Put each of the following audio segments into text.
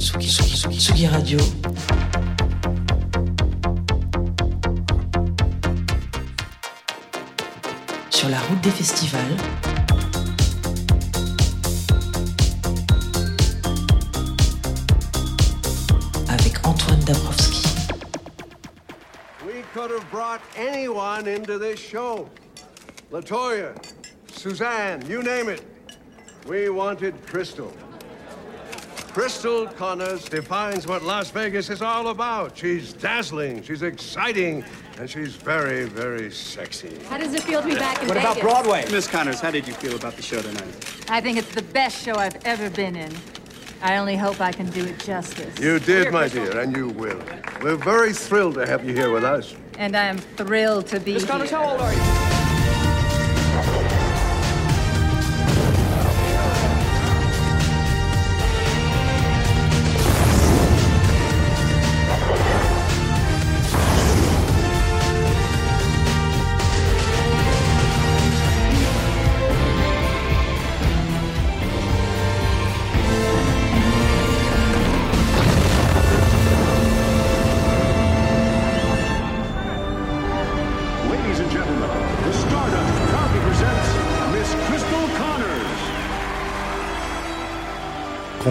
Tsugi, Tsugi, Tsugi Radio. Sur la route des festivals. Avec Antoine Dabrowski. We could have brought anyone into this show. Latoya, Suzanne, you name it. We wanted Crystal. Crystal Connors defines what Las Vegas is all about. She's dazzling, she's exciting, and she's very, very sexy. How does it feel to be back in What Vegas? about Broadway? Miss Connors, how did you feel about the show tonight? I think it's the best show I've ever been in. I only hope I can do it justice. You did, my dear, and you will. We're very thrilled to have you here with us. And I'm thrilled to be Miss Connors, here. how old are you?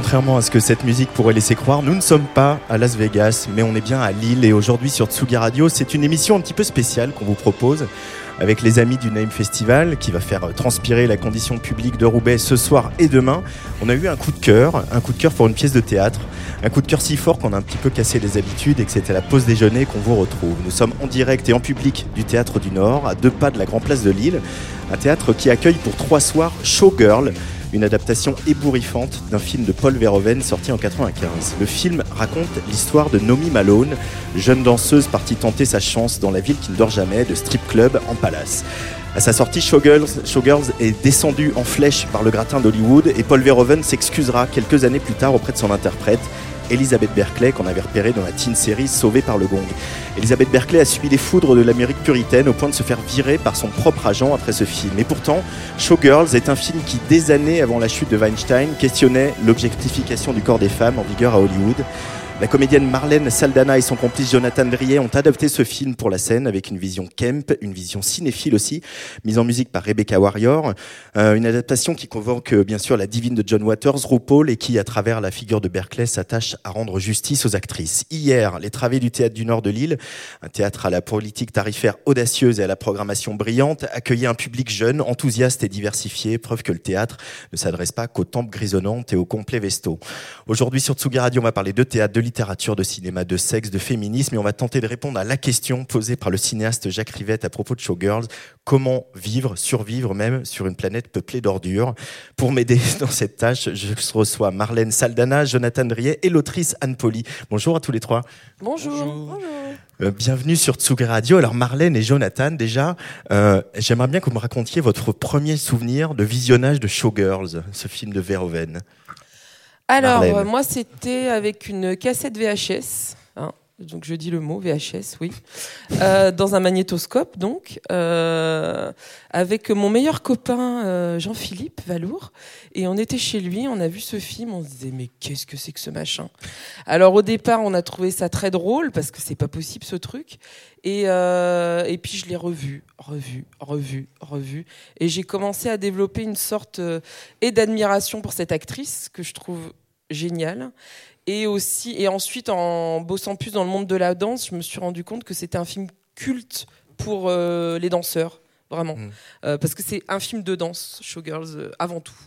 Contrairement à ce que cette musique pourrait laisser croire, nous ne sommes pas à Las Vegas, mais on est bien à Lille. Et aujourd'hui sur Tsugi Radio, c'est une émission un petit peu spéciale qu'on vous propose avec les amis du Name Festival qui va faire transpirer la condition publique de Roubaix ce soir et demain. On a eu un coup de cœur, un coup de cœur pour une pièce de théâtre, un coup de cœur si fort qu'on a un petit peu cassé les habitudes et que c'était la pause déjeuner qu'on vous retrouve. Nous sommes en direct et en public du Théâtre du Nord, à deux pas de la Grand Place de Lille, un théâtre qui accueille pour trois soirs Showgirl, une adaptation ébouriffante d'un film de Paul Verhoeven sorti en 95. Le film raconte l'histoire de Nomi Malone, jeune danseuse partie tenter sa chance dans la ville qui ne dort jamais, de strip club en palace. À sa sortie, Showgirls, Showgirls est descendu en flèche par le gratin d'Hollywood et Paul Verhoeven s'excusera quelques années plus tard auprès de son interprète, Elizabeth Berkeley, qu'on avait repérée dans la teen série Sauvée par le Gong. Elizabeth Berkeley a subi les foudres de l'Amérique puritaine au point de se faire virer par son propre agent après ce film. Et pourtant, Showgirls est un film qui, des années avant la chute de Weinstein, questionnait l'objectification du corps des femmes en vigueur à Hollywood. La comédienne Marlène Saldana et son complice Jonathan Drier ont adapté ce film pour la scène avec une vision Kemp, une vision cinéphile aussi, mise en musique par Rebecca Warrior. Euh, une adaptation qui convoque euh, bien sûr la divine de John Waters, RuPaul, et qui, à travers la figure de Berkeley, s'attache à rendre justice aux actrices. Hier, les travées du théâtre du Nord de Lille, un théâtre à la politique tarifaire audacieuse et à la programmation brillante, accueillait un public jeune, enthousiaste et diversifié, preuve que le théâtre ne s'adresse pas qu'aux tempes grisonnantes et aux complets vestaux. Aujourd'hui sur Tsugi Radio, on va parler de théâtre, de littérature, de cinéma, de sexe, de féminisme, et on va tenter de répondre à la question posée par le cinéaste Jacques Rivette à propos de Showgirls. Comment vivre, survivre même sur une planète peuplée d'ordures? Pour m'aider dans cette tâche, je reçois Marlène Saldana, Jonathan Drier et l'autrice Anne Poli. Bonjour à tous les trois. Bonjour. Euh, bienvenue sur Tsugi Radio. Alors Marlène et Jonathan, déjà, euh, j'aimerais bien que vous me racontiez votre premier souvenir de visionnage de Showgirls, ce film de Verhoeven. Alors, moi, c'était avec une cassette VHS. hein, donc, je dis le mot VHS, oui. Euh, dans un magnétoscope, donc. euh, avec mon meilleur copain, euh, Jean-Philippe Valour. Et on était chez lui, on a vu ce film, on se disait, mais qu'est-ce que c'est que ce machin? Alors, au départ, on a trouvé ça très drôle, parce que c'est pas possible, ce truc. Et, et puis, je l'ai revu, revu, revu, revu. Et j'ai commencé à développer une sorte et d'admiration pour cette actrice que je trouve Et aussi, et ensuite, en bossant plus dans le monde de la danse, je me suis rendu compte que c'était un film culte pour euh, les danseurs, vraiment, Mm. Euh, parce que c'est un film de danse, Showgirls, euh, avant tout.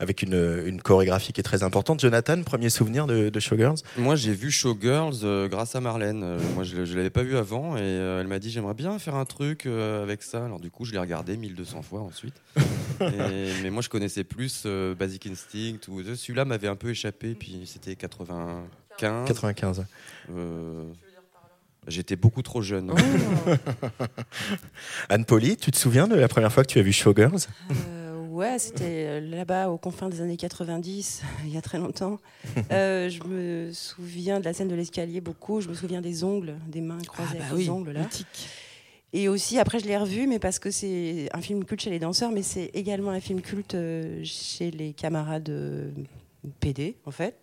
Avec une, une chorégraphie qui est très importante. Jonathan, premier souvenir de, de Showgirls? Moi, j'ai vu Showgirls euh, grâce à Marlène. Euh, moi, je ne l'avais pas vu avant et euh, elle m'a dit j'aimerais bien faire un truc euh, avec ça. Alors, du coup, je l'ai regardé 1200 fois ensuite. Et- mais moi, je connaissais plus euh, Basic Instinct. Ou, celui-là m'avait un peu échappé, puis c'était 95. 95. Euh, J'étais beaucoup trop jeune. Anne Poli, tu te souviens de la première fois que tu as vu Showgirls? Euh, ouais, c'était euh, là-bas aux confins des années 90, il y a très longtemps. Euh, je me souviens de la scène de l'escalier beaucoup. Je me souviens des ongles, des mains croisées Ah bah avec les ongles là. mythique. Et aussi après je l'ai revu, mais parce que c'est un film culte chez les danseurs, mais c'est également un film culte euh, chez les camarades PD en fait.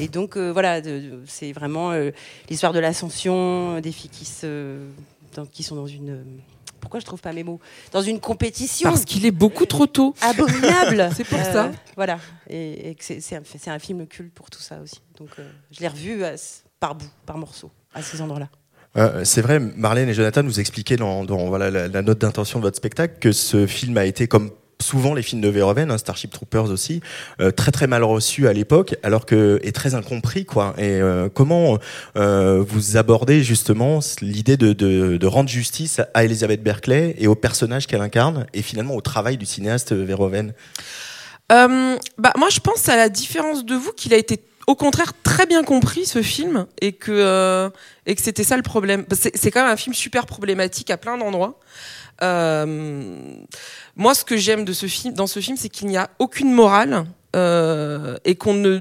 Et donc voilà, c'est vraiment l'histoire de l'ascension des filles qui se, qui sont dans une pourquoi je trouve pas mes mots Dans une compétition. Parce qu'il est beaucoup trop tôt. Abominable. c'est pour ça. Voilà. Et, c'est un, un, film culte pour tout ça aussi. Donc je l'ai revu par bout, par morceau, à ces endroits-là. Euh, c'est vrai, Marlène et Jonathan vous expliquaient dans, voilà, la, note d'intention de votre spectacle que ce film a été comme souvent les films de Verhoeven, hein, Starship Troopers aussi, euh, très très mal reçu à l'époque, alors que est très incompris quoi. Et euh, comment vous abordez justement l'idée de, rendre justice à Elizabeth Berkeley et au personnage qu'elle incarne, et finalement au travail du cinéaste Verhoeven? Bah, moi je pense à la différence de vous qu'il a été au contraire très bien compris ce film et que euh, et que c'était ça le problème. C'est quand même un film super problématique à plein d'endroits. Euh, moi, ce que j'aime de ce film, dans ce film, c'est qu'il n'y a aucune morale euh, et qu'on ne,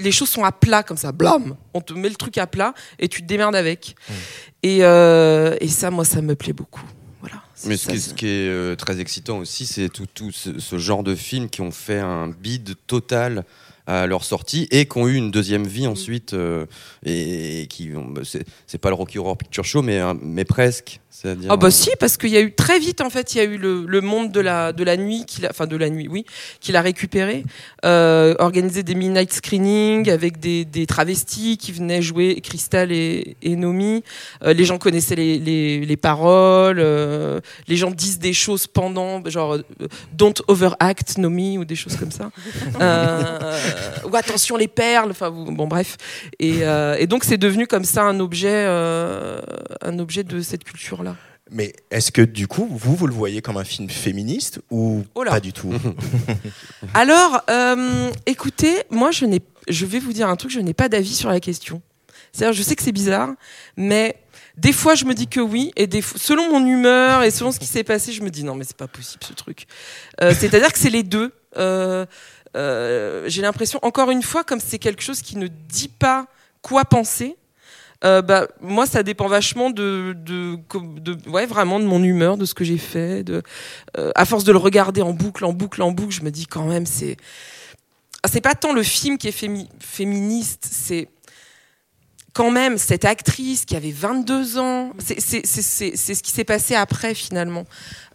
les choses sont à plat comme ça, blam, on te met le truc à plat et tu te démerdes avec. Mmh. Et, et ça, moi, ça me plaît beaucoup. Voilà. Mais ce, qui est, très excitant aussi, c'est tout, tout ce, ce, genre de films qui ont fait un bide total à leur sortie et qui ont eu une deuxième vie ensuite euh, et, qui bah, c'est pas le Rocky Horror Picture Show mais mais presque ah bah si, parce qu'il y a eu très vite en fait, il y a eu le, le monde de la de la nuit, qu'il a, enfin de la nuit, oui, qu'il a récupéré, euh, organisé des midnight screenings avec des, des, travestis qui venaient jouer Crystal et, et Nomi. Euh, les gens connaissaient les, les, les paroles, euh, les gens disent des choses pendant, genre euh, don't overact Nomi ou des choses comme ça, euh, ou attention les perles, enfin bon bref. Et, et donc c'est devenu comme ça un objet, un objet de cette culture là. Mais est-ce que du coup, vous, vous le voyez comme un film féministe ou oh pas du tout? Alors, euh, écoutez, moi, je, n'ai, je vais vous dire un truc, je n'ai pas d'avis sur la question. C'est-à-dire, je sais que c'est bizarre, mais des fois, je me dis que oui, et des selon mon humeur et selon ce qui s'est passé, je me dis non, mais c'est pas possible ce truc. Euh, c'est-à-dire que c'est les deux. Euh, j'ai l'impression, encore une fois, comme c'est quelque chose qui ne dit pas quoi penser, euh, bah, moi, ça dépend vachement de, de, de, ouais, vraiment de mon humeur, de ce que j'ai fait. De, euh, à force de le regarder en boucle, en boucle, en boucle, je me dis quand même, c'est, c'est pas tant le film qui est féministe, c'est quand même cette actrice qui avait 22 ans, c'est ce qui s'est passé après finalement,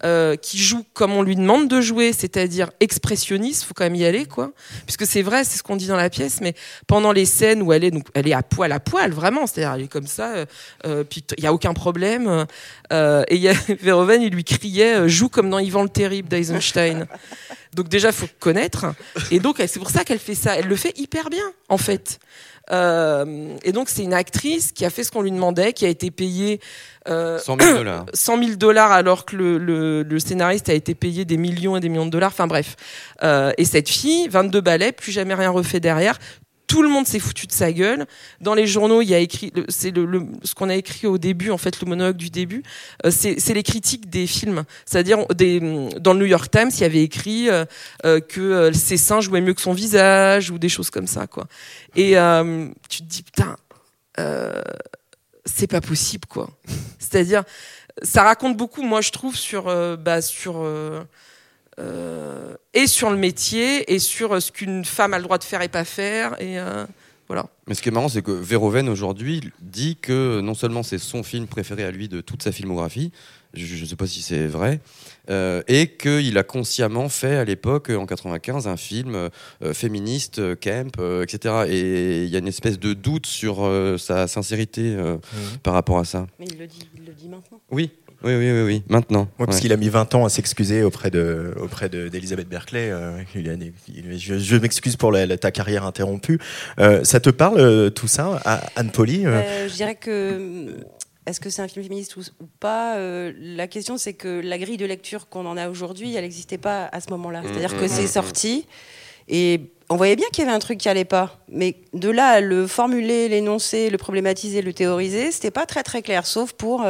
euh, qui joue comme on lui demande de jouer, c'est-à-dire expressionniste, faut quand même y aller quoi, puisque c'est vrai, c'est ce qu'on dit dans la pièce, mais pendant les scènes où elle est donc elle est à poil à poil vraiment, c'est-à-dire elle est comme ça, euh, euh puis il y a aucun problème, et y Verhoeven il lui criait joue comme dans Ivan le terrible d'Eisenstein. Donc déjà faut connaître, et donc c'est pour ça qu'elle fait ça, elle le fait hyper bien en fait. Euh, et donc c'est une actrice qui a fait ce qu'on lui demandait, qui a été payée euh, 100 000 dollars. 100 000 dollars alors que le, le, le, scénariste a été payé des millions et des millions de dollars. Enfin bref. Euh, et cette fille, 22 ballets, plus jamais rien refait derrière tout le monde s'est foutu de sa gueule. Dans les journaux, il y a écrit, c'est le, ce qu'on a écrit au début, en fait, le monologue du début, euh, c'est les critiques des films. C'est-à-dire, dans le New York Times, il y avait écrit euh, euh, que ses seins jouaient mieux que son visage ou des choses comme ça, quoi. Et tu te dis, putain, c'est pas possible, quoi. C'est-à-dire, ça raconte beaucoup, moi, je trouve, sur, bah, sur euh, et sur le métier et sur euh, ce qu'une femme a le droit de faire et pas faire. Et euh, voilà. Mais ce qui est marrant, c'est que Verhoeven aujourd'hui dit que non seulement c'est son film préféré à lui de toute sa filmographie, je ne sais pas si c'est vrai, euh, et qu'il a consciemment fait à l'époque, en 95, un film euh, féministe, camp, etc. Et il y a une espèce de doute sur sa sincérité mmh. par rapport à ça. Mais il le dit, il le dit maintenant. Oui, oui, oui, oui, oui. maintenant. parce qu'il a mis 20 ans à s'excuser auprès de auprès d'Elisabeth Berkeley. Euh, je, m'excuse pour ta carrière interrompue. Euh, ça te parle euh, tout ça, Anne Poli Je dirais que est-ce que c'est un film féministe ou, pas La question, c'est que la grille de lecture qu'on en a aujourd'hui, elle n'existait pas à ce moment-là. C'est-à-dire que c'est sorti et on voyait bien qu'il y avait un truc qui allait pas. Mais de là à le formuler, l'énoncer, le problématiser, le théoriser, c'était pas très très clair, sauf pour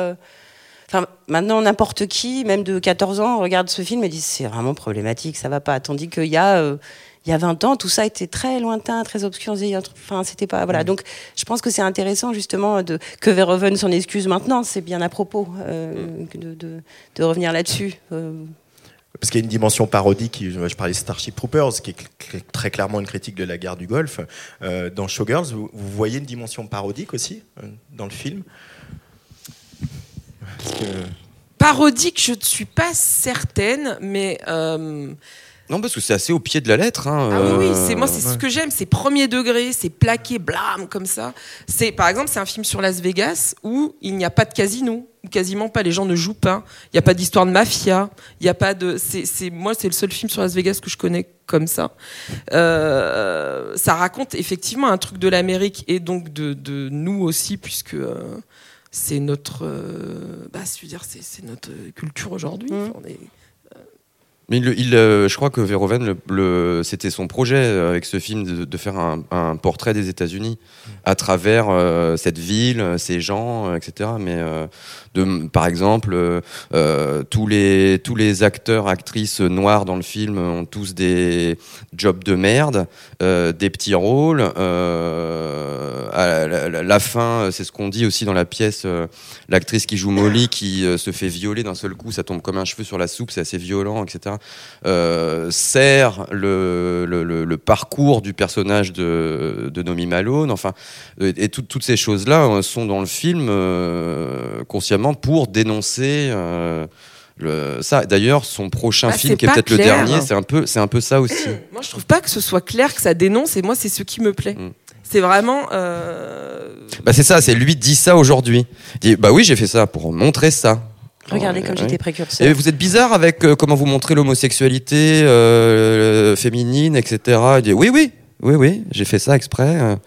Enfin, maintenant, n'importe qui, même de 14 ans, regarde ce film et dit c'est vraiment problématique, ça va pas. Tandis qu'il y a. Euh, il y a 20 ans, tout ça était très lointain, très obscur. Enfin, c'était pas voilà. Donc, je pense que c'est intéressant justement de que Verhoeven s'en excuse maintenant. C'est bien à propos euh, de, de, revenir là-dessus. Euh. Parce qu'il y a une dimension parodique, je parlais de Starship Troopers, qui est très clairement une critique de la guerre du Golfe. Euh, dans Showgirls, vous, vous voyez une dimension parodique aussi euh, dans le film? Parce que- Parodique, je ne suis pas certaine, mais. euh, Non, parce que c'est assez au pied de la lettre. hein, Ah oui, oui, euh, c'est moi, c'est ce que j'aime, c'est premier degré, c'est plaqué, blâme comme ça. C'est par exemple, c'est un film sur Las Vegas où il n'y a pas de casino, ou quasiment pas, les gens ne jouent pas. Il n'y a pas d'histoire de mafia, il n'y a pas de. C'est, c'est- moi, c'est le seul film sur Las Vegas que je connais comme ça. Euh, ça raconte effectivement un truc de l'Amérique et donc de, de nous aussi, puisque. euh, c'est notre, euh, bah, je veux dire, c'est, c'est notre culture aujourd'hui. Enfin, on est- Mais il, il, euh, je crois que Verhoeven, le, le- c'était son projet euh, avec ce film de, de faire un, un portrait des États-Unis à travers euh, cette ville, euh, ces gens, euh, etc. Mais euh, par exemple, euh, euh, tous les acteurs, actrices noirs dans le film ont tous des jobs de merde, euh, des petits rôles. la, fin, c'est ce qu'on dit aussi dans la pièce. L'actrice qui joue Molly qui se fait violer d'un seul coup, ça tombe comme un cheveu sur la soupe, c'est assez violent, etc. Sert le, parcours du personnage de, de Nomi Malone, enfin, et tout- toutes ces choses-là sont dans le film euh, pour dénoncer. euh, le, ça, d'ailleurs, son prochain Bah, film, qui est peut-être le dernier, c'est un peu, c'est un peu ça aussi. Moi, je trouve pas que ce soit clair, que ça dénonce, et moi, c'est ce qui me plaît. Mm. C'est vraiment. euh, Bah c'est ça, c'est lui dit ça aujourd'hui. Il dit bah oui j'ai fait ça pour montrer ça. Regardez comme ouais. j'étais précurseur. Et vous êtes bizarre avec euh, comment vous montrez l'homosexualité euh, féminine, etc. Il dit oui oui oui oui j'ai fait ça exprès.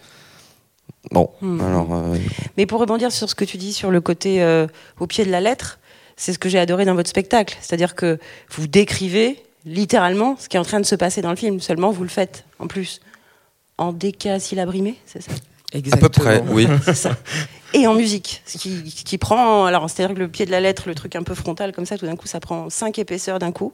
Bon Hmm. alors euh, Mais pour rebondir sur ce que tu dis sur le côté euh, au pied de la lettre, c'est ce que j'ai adoré dans votre spectacle. C'est-à-dire que vous décrivez littéralement ce qui est en train de se passer dans le film. Seulement, vous le faites en plus en décasyllabrimé, c'est ça? À peu près oui. C'est ça. Et en musique, ce qui, ce qui prend. Alors, c'est-à-dire que le pied de la lettre, le truc un peu frontal comme ça, tout d'un coup, ça prend cinq épaisseurs d'un coup.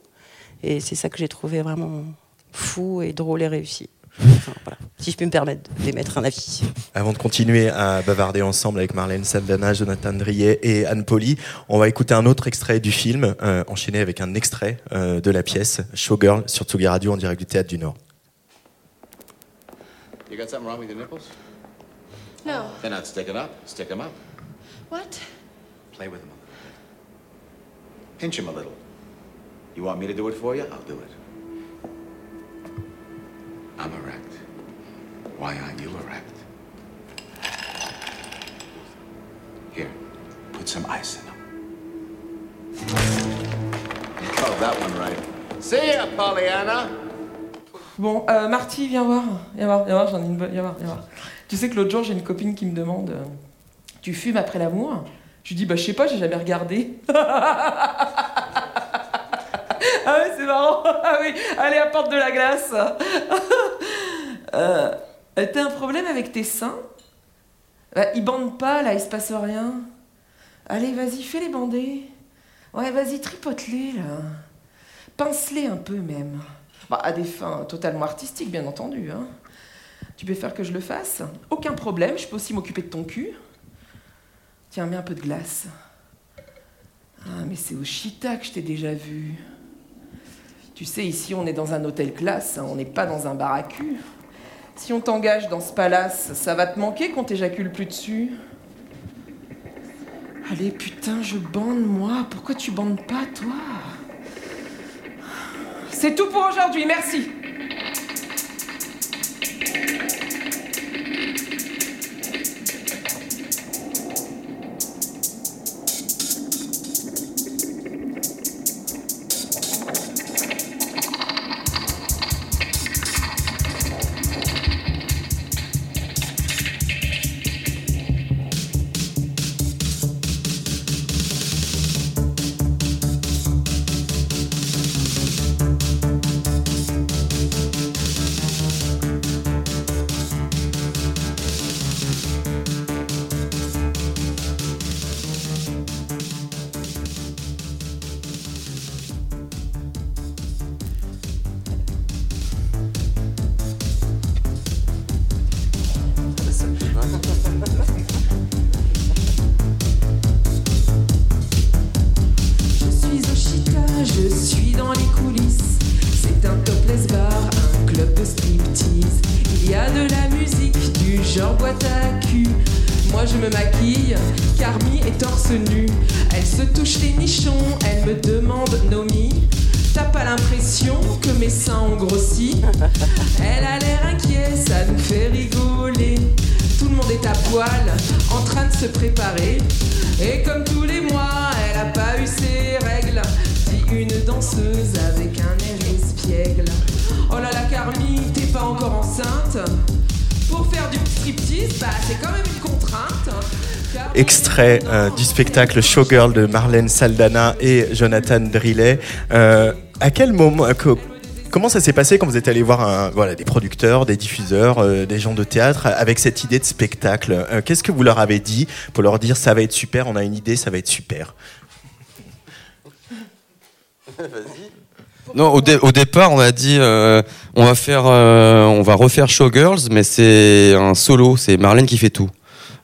Et c'est ça que j'ai trouvé vraiment fou et drôle et réussi. Enfin, voilà. Si je peux me permettre d'émettre un avis. Avant de continuer à bavarder ensemble avec Marlène Saldana, Jonathan Drier et Anne Poli, on va écouter un autre extrait du film, euh, enchaîné avec un extrait euh, de la pièce Showgirl sur Tsugi Radio en direct du Théâtre du Nord. You got something wrong with your nipples? No. They're not sticking up. Stick them up. What? Play with them a little bit. Pinch them a little. You want me to do it for you? I'll do it. I'm erect. Why aren't you erect? Here, put some ice in them. Oh, that one right. See ya, Pollyanna. Bon, euh, Marty, viens voir. Viens voir, viens voir, j'en ai une bonne. Viens voir, viens voir. Tu sais que l'autre jour, j'ai une copine qui me demande euh, Tu fumes après l'amour? Je lui dis Bah, je sais pas, j'ai jamais regardé. ah ouais, c'est marrant. Ah oui, allez, apporte de la glace. euh, T'as un problème avec tes seins? Bah, Ils bandent pas, là, il se passe rien. Allez, vas-y, fais-les bander. Ouais, vas-y, tripote-les, là. Pince-les un peu, même. Bah, à des fins totalement artistiques, bien entendu. Hein. Tu peux faire que je le fasse? Aucun problème, je peux aussi m'occuper de ton cul. Tiens, mets un peu de glace. Ah, mais c'est au Chita que je t'ai déjà vu. Tu sais, ici, on est dans un hôtel classe, hein, on n'est pas dans un bar. Si on t'engage dans ce palace, ça va te manquer qu'on t'éjacule plus dessus. Allez, putain, je bande, moi. Pourquoi tu bandes pas, toi? C'est tout pour aujourd'hui, merci. Genre boîte à cul. Moi je me maquille, Carmi est torse nu. Elle se touche les nichons, elle me demande Nomi. T'as pas l'impression que mes seins ont grossi? Elle a l'air inquiet, ça nous fait rigoler. Tout le monde est à poil, en train de se préparer. Et comme tous les mois, elle a pas eu ses règles. Dit une danseuse avec un air espiègle. Oh là là, Carmi, t'es pas encore enceinte. Pour faire du striptease, bah c'est quand même une contrainte. Car- Extrait euh, du spectacle Showgirl de Marlène Saldana et Jonathan Drillet. Euh, à quel moment, euh, co- comment ça s'est passé quand vous êtes allé voir un, voilà, des producteurs, des diffuseurs, euh, des gens de théâtre avec cette idée de spectacle? Euh, Qu'est-ce que vous leur avez dit pour leur dire ça va être super, on a une idée, ça va être super? Non, au, dé- au départ, on a dit euh, on va faire, euh, on va refaire Showgirls, mais c'est un solo, c'est Marlène qui fait tout.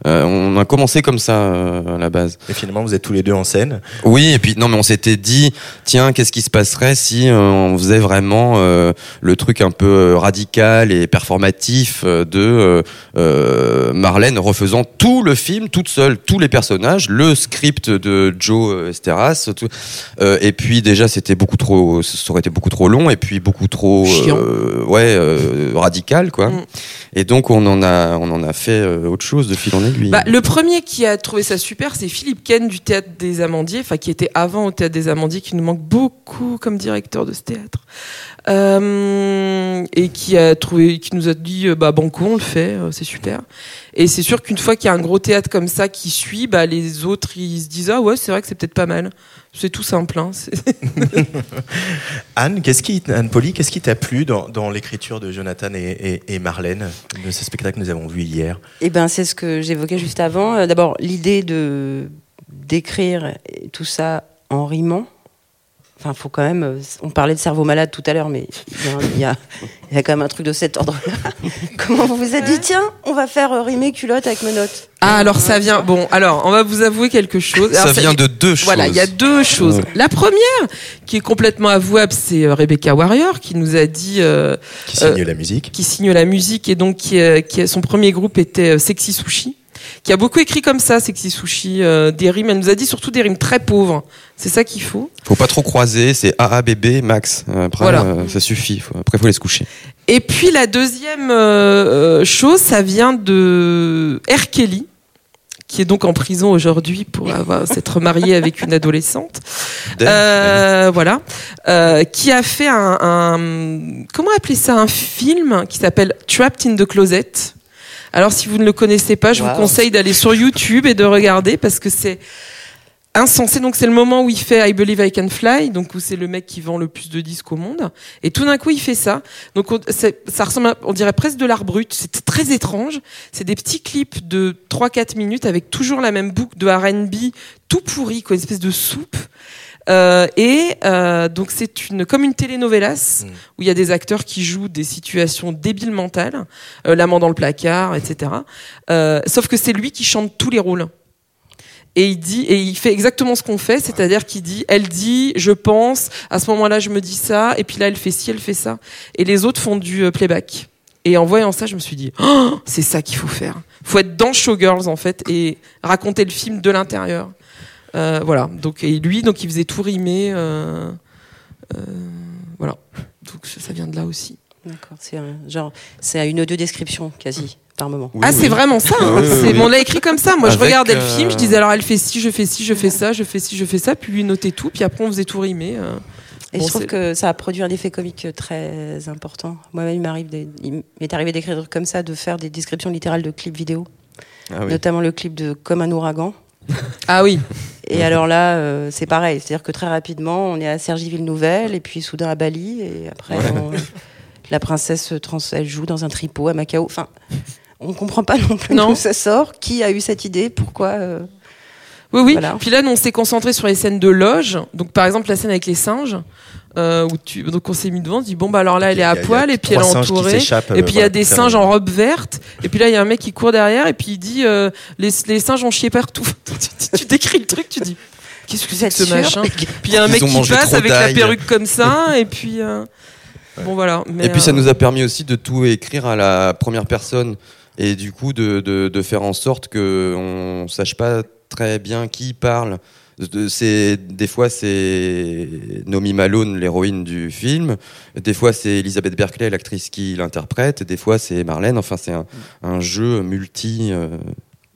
Euh, on a commencé comme ça euh, à la base. Et finalement, vous êtes tous les deux en scène. Oui, et puis non, mais on s'était dit, tiens, qu'est-ce qui se passerait si euh, on faisait vraiment euh, le truc un peu euh, radical et performatif euh, de euh, euh, Marlène refaisant tout le film toute seule, tous les personnages, le script de Joe Esteras, tout. Euh, et puis déjà c'était beaucoup trop, ça aurait été beaucoup trop long et puis beaucoup trop, euh, ouais, euh, radical quoi. Mm. Et donc on en a, on en a fait euh, autre chose de fil en aiguille. Bah, le premier qui a trouvé ça super, c'est Philippe Ken du Théâtre des Amandiers, enfin qui était avant au Théâtre des Amandiers, qui nous manque beaucoup comme directeur de ce théâtre. Euh, et qui a trouvé, qui nous a dit, euh, bah banco, on le fait, euh, c'est super. Et c'est sûr qu'une fois qu'il y a un gros théâtre comme ça qui suit, bah les autres ils se disent ah ouais c'est vrai que c'est peut-être pas mal. C'est tout simple. Hein. Anne, qu'est-ce qui, Anne Poli, qu'est-ce qui t'a plu dans, dans l'écriture de Jonathan et, et- et Marlène de ce spectacle que nous avons vu hier? Eh ben, c'est ce que j'évoquais juste avant. Euh, D'abord, l'idée de d'écrire tout ça en rimant. Enfin, faut quand même. euh, On parlait de cerveau malade tout à l'heure, mais il y, a y a, il y a quand même un truc de cet ordre-là. Comment vous vous êtes dit, tiens, on va faire euh, rimer culotte avec menottes Ah alors ça vient. Bon alors on va vous avouer quelque chose. ça vient de deux choses. Voilà, il y a deux choses. Ouais. La première, qui est complètement avouable, c'est euh, Rebecca Warrior qui nous a dit, euh, qui signe la musique qui signe la musique et donc qui, euh, qui son premier groupe était euh, Sexy Sushi, qui a beaucoup écrit comme ça, Sexy Sushi, euh, des rimes. Elle nous a dit surtout des rimes très pauvres. C'est ça qu'il faut. Faut pas trop croiser, c'est AABB max. Après, Voilà. euh, ça suffit. Faut- après, faut aller se coucher. Et puis la deuxième euh, euh, chose, ça vient de R. Kelly, qui est donc en prison aujourd'hui pour avoir s'être marié avec une adolescente. Euh, voilà, Euh, qui a fait un, un- comment appeler ça un film qui s'appelle Trapped in the Closet. Alors si vous ne le connaissez pas, je Wow. vous conseille d'aller sur YouTube et de regarder parce que c'est insensé. Donc c'est le moment où il fait I Believe I Can Fly, donc où c'est le mec qui vend le plus de disques au monde. Et tout d'un coup il fait ça. Donc on, ça ressemble, à- on dirait presque de l'art brut. C'est très étrange. C'est des petits clips de 3-4 minutes avec toujours la même boucle de R&B tout pourri, quoi, une espèce de soupe. Euh, et euh, donc c'est une comme une telenovelas où il y a des acteurs qui jouent des situations débiles mentales, euh, l'amant dans le placard, etc. Euh, sauf que c'est lui qui chante tous les rôles. Et il dit, et il fait exactement ce qu'on fait, c'est-à-dire qu'il dit, elle dit, je pense, à ce moment-là, je me dis ça, et puis là, elle fait ci, elle fait ça. Et les autres font du euh, playback. Et en voyant ça, je me suis dit, oh, c'est ça qu'il faut faire. Faut être dans Showgirls, en fait, et raconter le film de l'intérieur. Euh, voilà. Donc, et lui, donc, il faisait tout rimer. euh, euh, voilà. Donc, ça vient de là aussi. D'accord, c'est un genre, c'est à une ou deux descriptions quasi par moment. ah, c'est vraiment ça. hein. Oui, oui, C'est- oui. On l'a écrit comme ça. Moi, je regardais le film, je disais alors elle fait ci, je fais ci, je fais ça, je fais ci, je fais ça, puis lui notait tout, puis après on faisait tout rimer. euh. Et Bon, je trouve que ça a produit un effet comique très important. Moi-même, il m'arrive, des- il m'est arrivé d'écrire comme ça, de faire des descriptions littérales de clips vidéo, Ah oui. notamment le clip de Comme un ouragan. Ah oui. Et alors là, euh, c'est pareil, c'est-à-dire que très rapidement, on est à Cergy-Ville-Nouvelle, et puis soudain à Bali, et après, on- la princesse trans, elle joue dans un tripot à Macao. Enfin, on comprend pas non plus Non. d'où ça sort, qui a eu cette idée, pourquoi. euh, Oui, oui. Voilà. Puis là, nous, on s'est concentré sur les scènes de loge. Donc, par exemple, la scène avec les singes. Euh, où tu... Donc, on s'est mis devant, on se dit, bon, bah alors là, elle est à poil, et puis elle est entourée. s'échappent, Et euh, puis, il y a des singes en robe verte. Et puis là, il y a un mec qui court derrière, et puis il dit, euh, les, les singes ont chié partout. tu, tu décris le truc, tu dis, qu'est-ce que c'est que ce machin Puis il y a un Ils mec qui passe avec la perruque comme ça, et puis. euh, Bon, voilà. Mais, Et puis ça euh, nous a permis aussi de tout écrire à la première personne et du coup de, de, de faire en sorte que on sache pas très bien qui parle. C'est des fois c'est Nomi Malone, l'héroïne du film. Des fois c'est Elisabeth Berkeley, l'actrice qui l'interprète. Des fois c'est Marlène. Enfin c'est un, un jeu multi euh,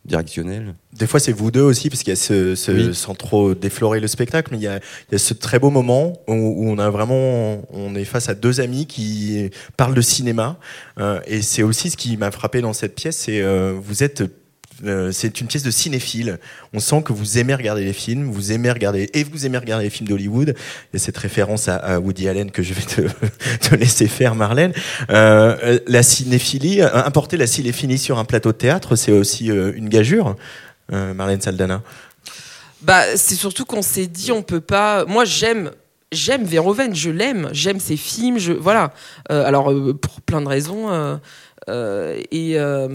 directionnel. Des fois, c'est vous deux aussi, parce qu'il y a ce, ce- Oui. sans trop déflorer le spectacle, mais il y a, il y a ce très beau moment où, où on a vraiment, on est face à deux amis qui parlent de cinéma, euh, et c'est aussi ce qui m'a frappé dans cette pièce, c'est euh, vous êtes euh, c'est une pièce de cinéphile. On sent que vous aimez regarder les films, vous aimez regarder et vous aimez regarder les films d'Hollywood. Il y a cette référence à, Woody Allen que je vais te, laisser faire, Marlène. Euh, euh, la cinéphilie, importer la cinéphilie sur un plateau de théâtre, c'est aussi une gageure, Marlène Saldana. Bah, c'est surtout qu'on s'est dit, on peut pas. Moi, j'aime. J'aime Verhoeven, je l'aime, j'aime ses films, je voilà. Alors pour plein de raisons euh, et euh,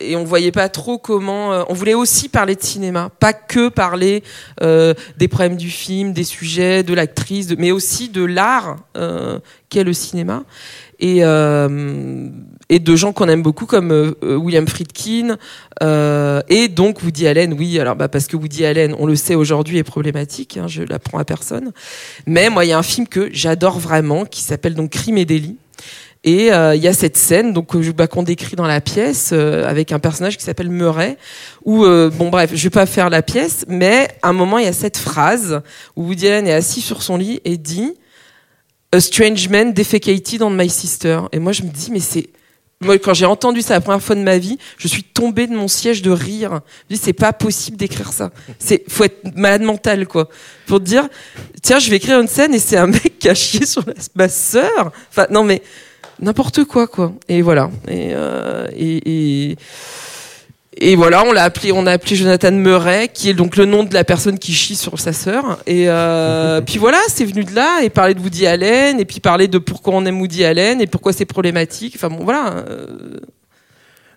et on voyait pas trop comment. euh, on voulait aussi parler de cinéma, pas que parler euh, des problèmes du film, des sujets, de l'actrice, mais aussi de l'art euh, qu'est le cinéma et euh, et de gens qu'on aime beaucoup comme William Friedkin et donc Woody Allen. Oui, alors bah parce que Woody Allen, on le sait aujourd'hui, est problématique. Hein, je l'apprends à personne. Mais moi, il y a un film que j'adore vraiment qui s'appelle donc Crime et délit. Et euh, il y a cette scène donc bah, qu'on décrit dans la pièce euh, avec un personnage qui s'appelle Murray. Où euh, bon bref, je vais pas faire la pièce, mais à un moment il y a cette phrase où Woody Allen est assis sur son lit et dit A strange man defecated on my sister. Et moi, je me dis, mais c'est. Moi, quand j'ai entendu ça la première fois de ma vie, je suis tombée de mon siège de rire. Je me dis, c'est pas possible d'écrire ça. C'est, faut être malade mental, quoi. Pour te dire, tiens, je vais écrire une scène et c'est un mec qui a chié sur ma sœur. Enfin, non, mais n'importe quoi, quoi. Et voilà. Et, euh, et, et, et voilà, on l'a appelé, on a appelé Jonathan Murray, qui est donc le nom de la personne qui chie sur sa sœur. Et euh, puis voilà, c'est venu de là et parler de Woody Allen et puis parler de pourquoi on aime Woody Allen et pourquoi c'est problématique. Enfin bon, voilà.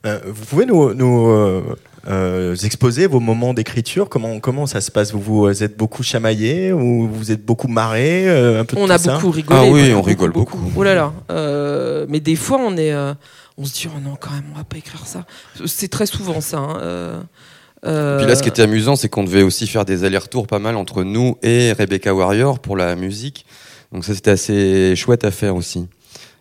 euh, vous pouvez nous, nous euh, exposer vos moments d'écriture comment, comment ça se passe? Vous, vous êtes beaucoup chamaillé ou vous êtes beaucoup marré euh, un peu on a ça? beaucoup rigolé. Ah oui, beaucoup, on rigole beaucoup. Oh là là. Euh, mais des fois, on est, euh, on se dit, oh non, quand même, on va pas écrire ça. C'est très souvent ça. hein, euh, euh, Puis là, ce qui était amusant, c'est qu'on devait aussi faire des allers-retours pas mal entre nous et Rebecca Warrior pour la musique. Donc ça, c'était assez chouette à faire aussi.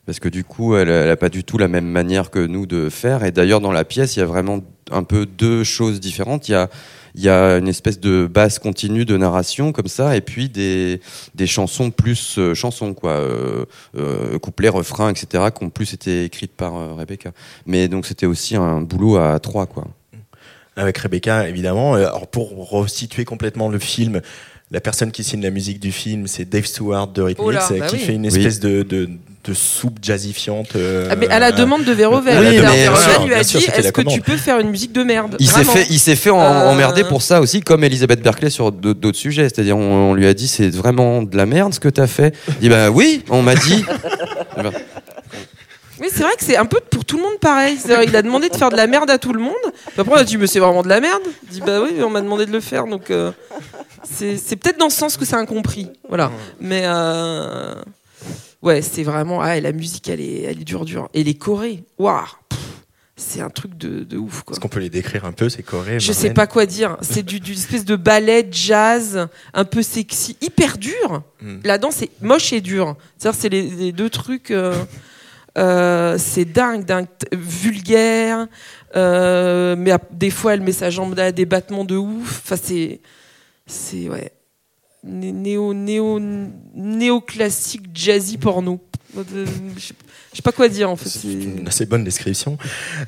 Parce que du coup, elle n'a pas du tout la même manière que nous de faire. Et d'ailleurs, dans la pièce, il y a vraiment un peu deux choses différentes. Il y a, il y a une espèce de basse continue de narration comme ça, et puis des, des chansons plus euh, chansons, quoi. Euh, euh, couplets, refrains, etc., qui ont plus été écrites par euh, Rebecca. Mais donc, c'était aussi un boulot à trois, quoi. avec Rebecca évidemment. Alors pour resituer complètement le film, la personne qui signe la musique du film, c'est Dave Stewart de Rhythmix, Oh là, bah qui oui. fait une Oui. espèce de, de, de soupe jazzifiante. euh, Ah, mais à la demande de Oui, bien Verhoeven sûr, lui a dit Est-ce que tu peux faire une musique de merde Il s'est fait, il s'est fait en- Euh, emmerder pour ça aussi, comme Elisabeth Berkeley sur d'autres sujets. C'est-à-dire, on, on lui a dit, c'est vraiment de la merde ce que t'as fait. Il dit, bah oui, on m'a dit. Ben, Oui, c'est vrai que c'est un peu pour tout le monde pareil. C'est-à-dire, Il a demandé de faire de la merde à tout le monde. Après, on a dit, mais c'est vraiment de la merde. Il dit, bah oui, mais on m'a demandé de le faire. Donc, euh, c'est c'est peut-être dans ce sens que c'est incompris. Voilà. Mais, euh, ouais, c'est vraiment. Ah, et la musique, elle est, elle est dure, dure. Et les chorés, waouh, c'est un truc de, de ouf, quoi. Est-ce qu'on peut les décrire un peu, ces chorés Je sais pas quoi dire. C'est du, du espèce de ballet jazz un peu sexy, hyper dur. Hmm. La danse est moche et dur. C'est-à-dire c'est les, les deux trucs. euh, euh, c'est dingue, dingue, vulgaire. euh, mais à- des fois, elle met sa jambe à des battements de ouf. Enfin, c'est, c'est ouais, néo, néo, néoclassique jazzy porno. Euh, sais pas quoi dire en fait. C'est C'est- une assez bonne description.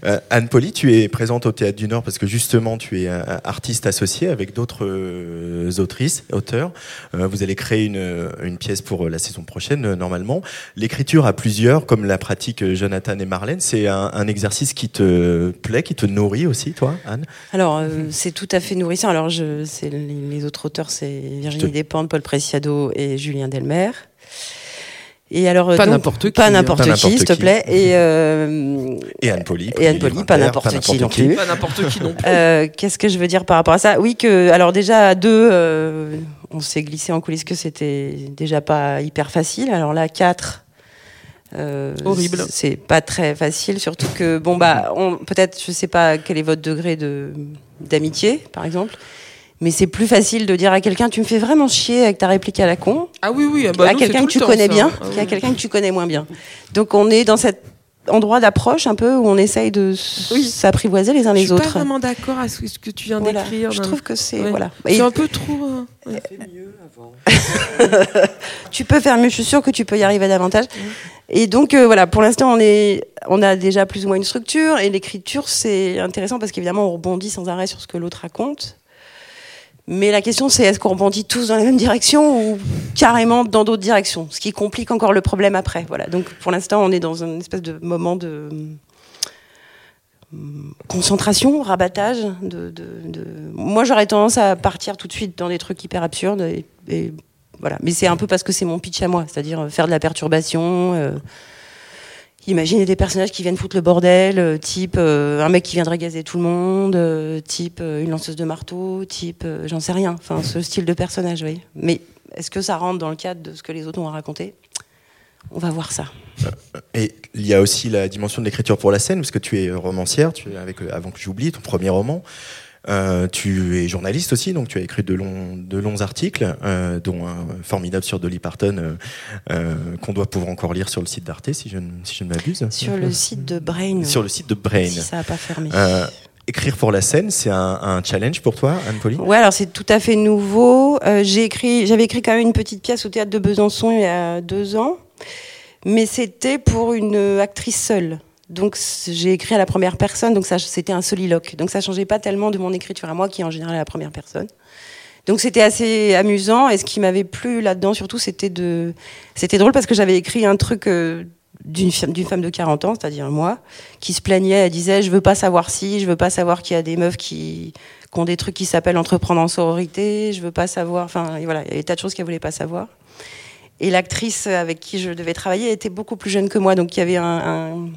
Euh, Anne Poli, tu es présente au Théâtre du Nord parce que justement tu es artiste associé avec d'autres euh, autrices, auteurs. Euh, vous allez créer une, une pièce pour euh, la saison prochaine euh, normalement. L'écriture à plusieurs, comme la pratique euh, Jonathan et Marlène, c'est un, un exercice qui te plaît, qui te nourrit aussi, toi, Anne? Alors, euh, c'est tout à fait nourrissant. Alors, je, c'est les, les autres auteurs, c'est Virginie Je te- Despentes, Paul Preciado et Julien Delmer. Et alors, euh, Pas n'importe qui, Pas hein. n'importe qui, s'il te plaît. Et, euh, Et Anne Poli. et Anne Poli, pas n'importe qui non plus. Pas n'importe qui non plus. Euh, Qu'est-ce que je veux dire par rapport à ça? Oui, que alors déjà à deux, euh, on s'est glissé en coulisses que c'était déjà pas hyper facile. Alors là, quatre, Euh, Horrible. C'est pas très facile, surtout que bon bah on- peut-être je sais pas quel est votre degré de d'amitié par exemple, mais c'est plus facile de dire à quelqu'un tu me fais vraiment chier avec ta réplique à la con. Ah oui oui. bah à quelqu'un que tu temps, connais ça. bien, Ah qu'à oui. quelqu'un que tu connais moins bien. Donc on est dans cet endroit d'approche un peu où on essaye de s'apprivoiser les uns Je les suis autres. pas vraiment d'accord avec ce que tu viens Voilà. d'écrire. Je trouve que c'est Ouais. voilà. C'est un peu trop. euh, ouais. tu peux faire mieux, je suis sûre que tu peux y arriver davantage. Et donc euh, voilà, pour l'instant on est, on a déjà plus ou moins une structure et l'écriture c'est intéressant parce qu'évidemment on rebondit sans arrêt sur ce que l'autre raconte. Mais la question c'est est-ce qu'on rebondit tous dans la même direction ou carrément dans d'autres directions, ce qui complique encore le problème après. Voilà. Donc pour l'instant on est dans une espèce de moment de hum, concentration, rabattage. Moi j'aurais tendance à partir tout de suite dans des trucs hyper absurdes voilà. Mais c'est un peu parce que c'est mon pitch à moi, c'est-à-dire euh, faire de la perturbation. euh, Imaginer des personnages qui viennent foutre le bordel, euh, type euh, un mec qui viendrait gazer tout le monde, euh, type une lanceuse de marteau, type j'en sais rien. Enfin, ce style de personnage, oui. Mais est-ce que ça rentre dans le cadre de ce que les autres ont à raconter On va voir ça. Et il y a aussi la dimension de l'écriture pour la scène, parce que tu es romancière, tu avec, avant que j'oublie ton premier roman. Euh, tu es journaliste aussi, donc tu as écrit de longs, de longs articles, euh, dont un formidable sur Dolly Parton, euh, qu'on doit pouvoir encore lire sur le site d'Arte, si je, ne- si je ne m'abuse. Sur le site de Brain. Sur le site de Brain. Si ça n'a pas fermé. Écrire pour la scène, c'est un, un challenge pour toi, Anne-Pauline? Ouais, alors c'est tout à fait nouveau. Euh, j'ai écrit, j'avais écrit quand même une petite pièce au théâtre de Besançon il y a deux ans, mais c'était pour une actrice seule. Donc j'ai écrit à la première personne, donc ça c'était un soliloque. Donc ça changeait pas tellement de mon écriture à moi, qui est en général à la première personne. Donc c'était assez amusant. Et ce qui m'avait plu là-dedans, surtout, c'était de, c'était drôle parce que j'avais écrit un truc euh, d'une femme, de 40 ans, c'est-à-dire moi, qui se plaignait. Elle disait, je veux pas savoir si, je veux pas savoir qu'il y a des meufs qui, qui ont des trucs qui s'appellent entreprendre en sororité. Je veux pas savoir. Enfin, voilà, il y a des tas de choses qu'elle voulait pas savoir. Et l'actrice avec qui je devais travailler était beaucoup plus jeune que moi, donc il y avait un, un,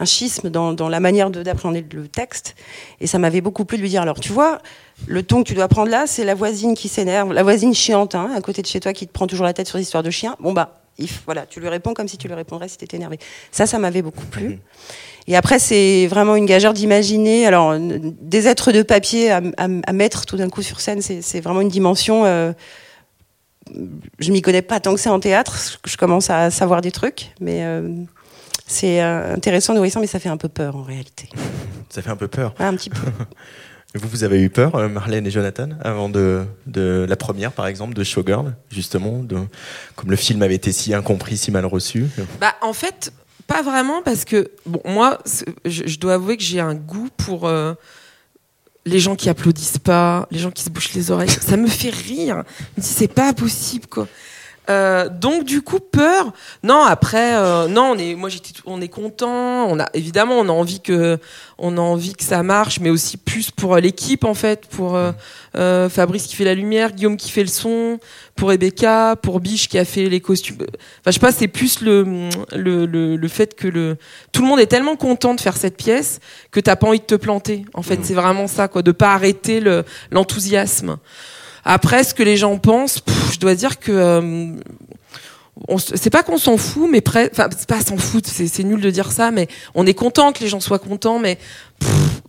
un schisme dans, dans la manière de- d'appréhender le texte. Et ça m'avait beaucoup plu de lui dire alors, tu vois, le ton que tu dois prendre là, c'est la voisine qui s'énerve, la voisine chiante, hein, à côté de chez toi, qui te prend toujours la tête sur des histoires de chiens. Bon, bah, if, voilà, tu lui réponds comme si tu lui répondrais si t'étais énervé. Ça, ça m'avait beaucoup plu. Et après, c'est vraiment une gageure d'imaginer. Alors, des êtres de papier à, à- à mettre tout d'un coup sur scène, c'est c'est vraiment une dimension. euh, je m'y connais pas tant que c'est en théâtre. Je commence à savoir des trucs, mais euh, c'est euh, intéressant, nourrissant, mais ça fait un peu peur en réalité. Ça fait un peu peur. Un petit peu. Vous, vous avez eu peur, euh, Marlène et Jonathan, avant de, de la première, par exemple, de Showgirl, justement, de, comme le film avait été si incompris, si mal reçu? Bah, en fait, pas vraiment, parce que, bon, moi, je dois avouer que j'ai un goût pour euh, les gens qui applaudissent pas, les gens qui se bouchent les oreilles. Ça me fait rire. Je me dis, c'est pas possible, quoi. Euh, donc du coup peur. Non après euh, non on est moi j'étais on est content. On a évidemment on a envie que on a envie que ça marche mais aussi plus pour euh, l'équipe en fait pour euh, euh, Fabrice qui fait la lumière Guillaume qui fait le son pour Rebecca pour Biche qui a fait les costumes. Enfin je sais pas c'est plus le, le le le fait que le tout le monde est tellement content de faire cette pièce que t'as pas envie de te planter. En fait c'est vraiment ça quoi de pas arrêter le l'enthousiasme après, ce que les gens pensent, je dois dire que euh, c'est pas qu'on s'en fout, mais près, enfin c'est pas s'en fout, c'est nul de dire ça, mais on est content que les gens soient contents, mais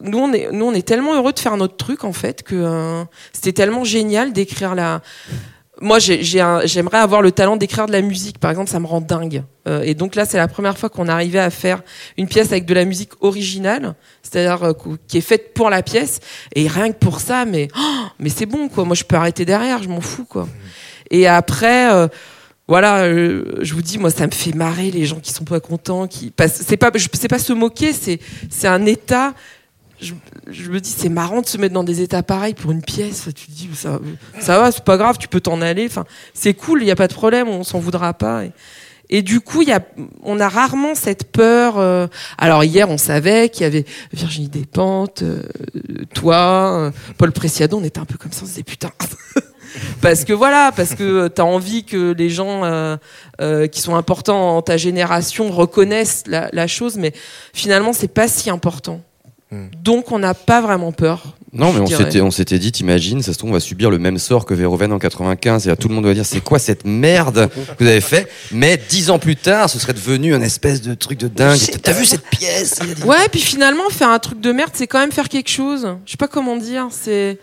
nous on est nous on est tellement heureux de faire notre truc en fait que euh, c'était tellement génial d'écrire la. Moi, j'aimerais avoir le talent d'écrire de la musique, par exemple, ça me rend dingue. Euh, et donc là, c'est la première fois qu'on arrivait à faire une pièce avec de la musique originale, c'est-à-dire euh, qui est faite pour la pièce. Et rien que pour ça, mais oh, mais c'est bon, quoi. Moi, je peux arrêter derrière, je m'en fous, quoi. Et après, euh, voilà, euh, je vous dis, moi, ça me fait marrer les gens qui sont pas contents, qui, c'est pas, c'est pas se moquer, c'est, c'est un état. Je, je me dis, c'est marrant de se mettre dans des états pareils pour une pièce. Tu te dis, ça, ça va, c'est pas grave, tu peux t'en aller. Enfin, c'est cool, il y a pas de problème, on s'en voudra pas. Et, du coup, y a, on a rarement cette peur. euh, alors hier, on savait qu'il y avait Virginie Despentes, euh, toi, euh, Paul Preciado, on était un peu comme ça, on se disait putain. parce que voilà, parce que tu as envie que les gens euh, euh, qui sont importants en ta génération reconnaissent la, la chose, mais finalement, c'est pas si important. Donc, on n'a pas vraiment peur Non, mais on s'était, on s'était dit, t'imagines, ça se trouve, on va subir le même sort que Verhoeven en 95, et là, tout le monde va dire, c'est quoi cette merde que vous avez fait? Mais dix ans plus tard, ce serait devenu un espèce de truc de dingue. T'as vu cette pièce? Ouais, puis finalement, faire un truc de merde, c'est quand même faire quelque chose. Je sais pas comment dire. C'est.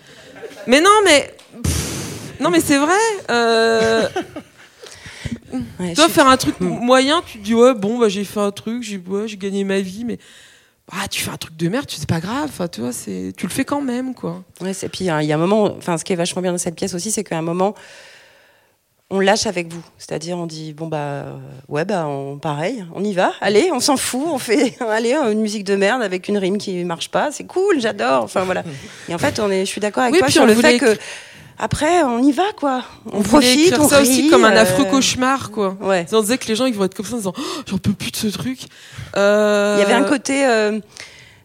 Mais non, mais. pff, Non, mais c'est vrai. Euh... Ouais, Toi, je- faire un truc moyen, tu te dis, ouais, bon, bah, j'ai fait un truc, j'ai ouais, j'ai gagné ma vie, mais. Ah, tu fais un truc de merde, tu- c'est pas grave. Enfin, tu vois, c'est, tu le fais quand même, quoi. Ouais, c'est- puis hein, il y a un moment, enfin, ce qui est vachement bien dans cette pièce aussi, c'est qu'à un moment, on lâche avec vous. C'est-à-dire, on dit, bon, bah, euh, ouais, bah, on, pareil, on y va, allez, on s'en fout, on fait, allez, une musique de merde avec une rime qui marche pas, c'est cool, j'adore, enfin, voilà. Et en fait, on est, je suis d'accord avec Oui, toi sur le fait que, après, on y va, quoi. On, On profite, on ça aussi comme un euh, affreux cauchemar, quoi. Ouais. On disait que les gens, ils vont être comme ça en disant, Oh, j'en peux plus de ce truc. Euh, Il y avait un côté euh,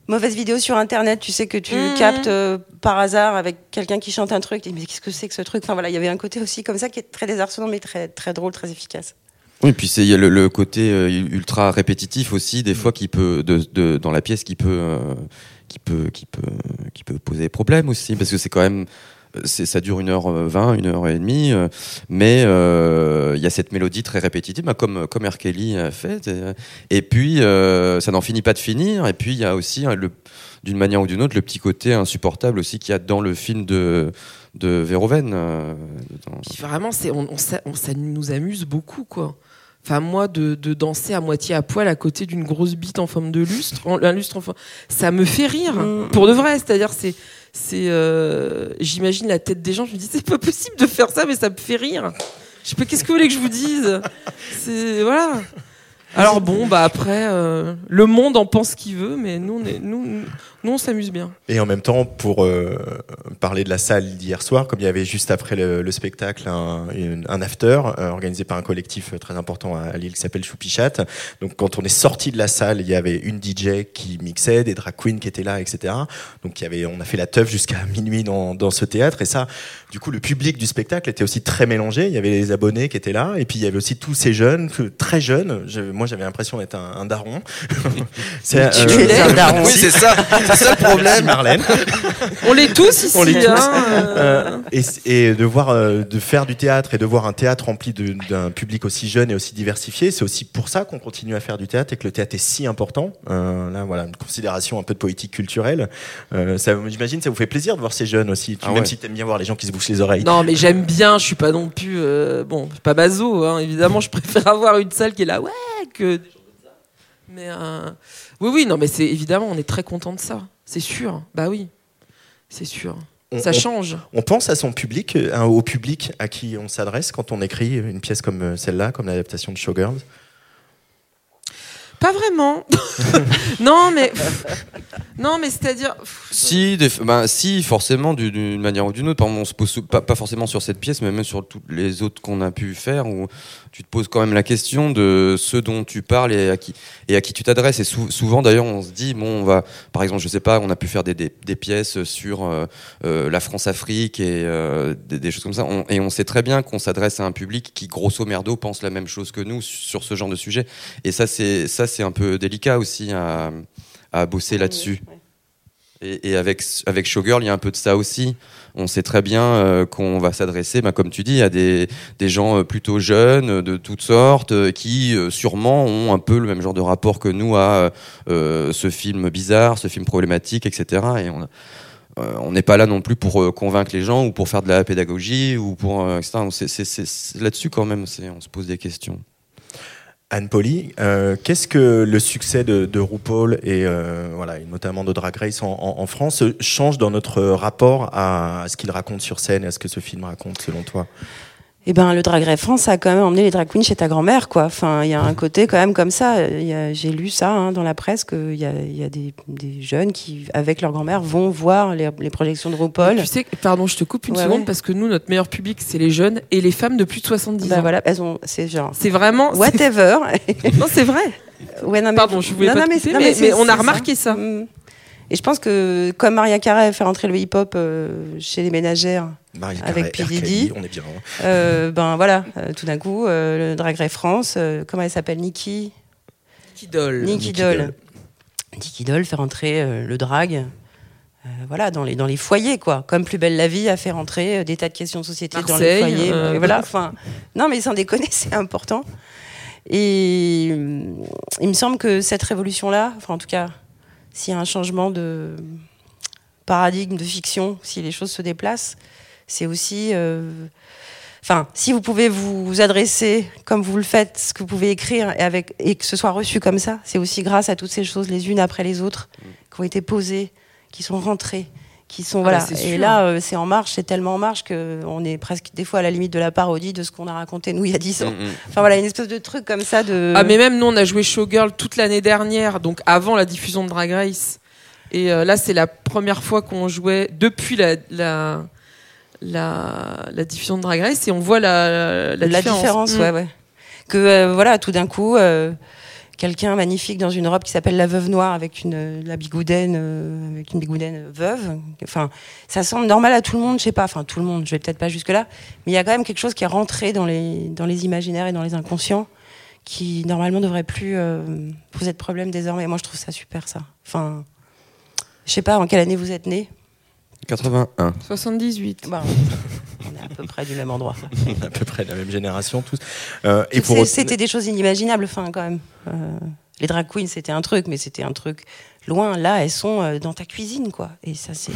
mauvaise vidéo sur internet, tu sais que tu Mhm. captes euh, par hasard avec quelqu'un qui chante un truc, tu te dis mais qu'est-ce que c'est que ce truc? Enfin voilà, il y avait un côté aussi comme ça qui est très désarçonnant mais très très drôle, très efficace. Oui, puis c'est il y a le, le côté euh, ultra répétitif aussi, des fois qui peut de, de- dans la pièce qui peut euh, qui peut qui peut qui peut poser problème aussi parce que c'est quand même ça dure une heure euh, vingt, une heure et demie, euh, mais euh, il y a cette mélodie très répétitive, bah, comme comme R. A fait, et, puis ça n'en finit pas de finir, et puis il y a aussi hein, d'une manière ou d'une autre le petit côté insupportable aussi qu'il y a dans le film de de Verhoeven. vraiment, on- ça nous amuse beaucoup, quoi. Enfin, moi, de, de danser à moitié à poil à côté d'une grosse bite en forme de lustre, en- un lustre en forme- ça me fait rire, Mm. pour de vrai. C'est-à-dire, c'est, c'est, euh, j'imagine la tête des gens. Je me dis, c'est pas possible de faire ça, mais ça me fait rire. Je sais pas, qu'est-ce que vous voulez que je vous dise? C'est voilà. Alors bon, bah après, euh, le monde en pense ce qu'il veut, mais nous, on est, nous, nous, on s'amuse bien. Et en même temps, pour euh, parler de la salle d'hier soir, comme il y avait juste après le, le spectacle un, une- un after euh, organisé par un collectif euh, très important à, Lille qui s'appelle Choupichat. Donc quand on est sorti de la salle, il y avait une DJ qui mixait, des drag queens qui étaient là, etc. Donc il y avait, on a fait la teuf jusqu'à minuit dans, dans ce théâtre. Et ça, du coup, le public du spectacle était aussi très mélangé. Il y avait les abonnés qui étaient là, et puis il y avait aussi tous ces jeunes, très jeunes. Je- moi, j'avais l'impression d'être un, un daron. C'est es un daron. Oui, c'est ça, c'est ça le problème. Marlène. On l'est tous ici. On l'est tous. hein, euh. Et, et de voir, euh, de faire du théâtre et de voir un théâtre rempli d'un public aussi jeune et aussi diversifié, c'est aussi pour ça qu'on continue à faire du théâtre et que le théâtre est si important. Euh, là, voilà, une considération un peu de politique culturelle. Euh, ça, j'imagine, ça vous fait plaisir de voir ces jeunes aussi, tu- Ah même ouais. si t'aimes bien voir les gens qui se bouchent les oreilles. Non, mais j'aime bien, je suis pas non plus. euh, bon, je suis pas bazo, hein, évidemment, je préfère avoir une salle qui est là, ouais, que. des gens comme ça. Mais. Oui, oui, non, mais c'est évidemment, on est très content de ça. C'est sûr. Bah oui. C'est sûr. On- Ça change. On pense à son public, euh, au public à qui on s'adresse quand on écrit une pièce comme euh, celle-là, comme l'adaptation de Showgirls. Pas vraiment. non, mais. non, mais c'est-à-dire. Si, des- ben, si, forcément, du- d'une manière ou d'une autre. Par exemple, on se pose pas, pas forcément sur cette pièce, mais même sur toutes les autres qu'on a pu faire, où tu te poses quand même la question de ce dont tu parles et à qui, et à qui tu t'adresses. Et sou- souvent, d'ailleurs, on se dit, bon, on va, par exemple, je sais pas, on a pu faire des, des, pièces sur euh, euh, la France-Afrique et euh, des, des choses comme ça. On- et on sait très bien qu'on s'adresse à un public qui, grosso merdo, pense la même chose que nous sur ce genre de sujet. Et ça, c'est ça, c'est un peu délicat aussi à, à bosser là-dessus. Et, et avec, avec Showgirl, il y a un peu de ça aussi. On sait très bien euh, qu'on va s'adresser, bah, comme tu dis, à des, des gens euh, plutôt jeunes, euh, de toutes sortes, qui euh, sûrement ont un peu le même genre de rapport que nous à euh, ce film bizarre, ce film problématique, etc. Et on on n'est pas là non plus pour convaincre les gens ou pour faire de la pédagogie ou pour etc. C'est- là-dessus quand même, on se pose des questions. Anne Poli, euh, qu'est-ce que le succès de, de RuPaul et, euh, voilà, notamment de Drag Race en, en- France change dans notre rapport à ce qu'il raconte sur scène et à ce que ce film raconte selon toi? Eh ben, le Drag Race France a quand même emmené les drag queens chez ta grand-mère, quoi. Enfin, il y a un côté quand même comme ça. J'ai lu ça hein, dans la presse qu'il y a, y a des, des jeunes qui, avec leur grand-mère, vont voir les, les projections de RuPaul. Tu sais, pardon, je te coupe une Ouais, seconde ouais. parce que nous, notre meilleur public, c'est les jeunes et les femmes de plus de 70 Bah ans. voilà, elles ont, c'est genre. C'est vraiment. Whatever. non, c'est vrai. Ouais, non, mais- Pardon, je voulais non, pas non, mais- couper, non, mais- c'est- mais on a remarqué ça. Mm. Et je pense que comme Maria Carey a fait rentrer le hip-hop euh, chez les ménagères Maria avec P. Diddy, Kelly, on est bien. hein. euh, ben voilà, euh, tout d'un coup, euh, le Drag Race France, euh, comment elle s'appelle, Nikki? Nikki Doll. Nikki Doll. Nikki Doll fait rentrer euh, le drag euh, voilà, dans les, dans les foyers, quoi. Comme Plus belle la vie a fait rentrer euh, des tas de questions de société dans les foyers. euh, voilà, enfin, non, mais sans déconner, c'est important. Et euh, il me semble que cette révolution-là, enfin, en tout cas, s'il y a un changement de paradigme de fiction, si les choses se déplacent, c'est aussi. euh, Enfin, si vous pouvez vous, vous adresser comme vous le faites, ce que vous pouvez écrire et, avec, et que ce soit reçu comme ça, c'est aussi grâce à toutes ces choses les unes après les autres qui ont été posées, qui sont rentrées, qui sont Ah voilà. bah, c'est et là, euh, c'est en marche, c'est tellement en marche que on est presque des fois à la limite de la parodie de ce qu'on a raconté nous il y a dix ans. Mm, Enfin voilà, une espèce de truc comme ça de. Ah mais même nous on a joué Showgirl toute l'année dernière, donc avant la diffusion de Drag Race. Et euh, là c'est la première fois qu'on jouait depuis la, la la la diffusion de Drag Race et on voit la la, la différence. différence, Mm. ouais, ouais. Que euh, voilà, tout d'un coup, euh, quelqu'un magnifique dans une robe qui s'appelle la veuve noire avec une la bigoudaine, euh, avec une bigoudaine veuve. Enfin, ça semble normal à tout le monde, je sais pas. Enfin, tout le monde, je vais peut-être pas jusque là, mais il y a quand même quelque chose qui est rentré dans les dans les imaginaires et dans les inconscients qui normalement devrait plus euh, poser de problème désormais. Moi, je trouve ça super, ça. Enfin, je sais pas en quelle année vous êtes né. 81. 78. Bah, on est à peu près du même endroit. à peu près de la même génération tous. Euh, et pour C'était des choses inimaginables, enfin, quand même. Euh, les drag queens, c'était un truc, mais c'était un truc loin. Là, elles sont euh, dans ta cuisine, quoi. Et ça, c'est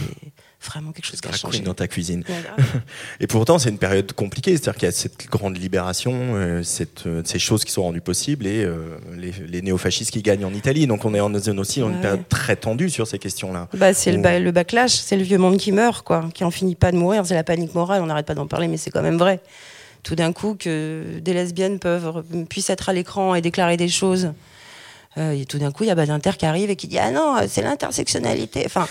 vraiment quelque chose qui a changé. dans ta cuisine. Et pourtant, c'est une période compliquée, c'est-à-dire qu'il y a cette grande libération, euh, cette, euh, ces choses qui sont rendues possibles et euh, les, les néofascistes qui gagnent en Italie. Donc on est en, aussi dans une période très tendue sur ces questions-là. Bah, c'est le, Où- le backlash, c'est le vieux monde qui meurt, quoi, qui en finit pas de mourir. C'est la panique morale, on n'arrête pas d'en parler, mais c'est quand même vrai. Tout d'un coup, que des lesbiennes peuvent, puissent être à l'écran et déclarer des choses. Euh, et tout d'un coup, il y a Badinter qui arrive et qui dit Ah non, c'est l'intersectionnalité. Enfin,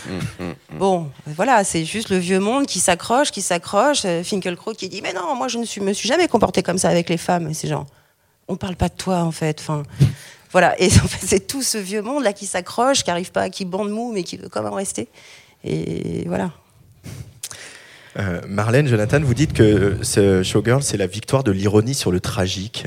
bon, voilà, c'est juste le vieux monde qui s'accroche, qui s'accroche. Euh, Finkelkraut qui dit Mais non, moi, je ne suis, me suis jamais comporté comme ça avec les femmes. Et c'est genre On parle pas de toi, en fait. Enfin. Voilà, et en fait, c'est tout ce vieux monde là qui s'accroche, qui arrive pas, qui bande mou, mais qui veut quand même rester. Et voilà. Euh, Marlène, Jonathan, vous dites que ce Showgirl, c'est la victoire de l'ironie sur le tragique.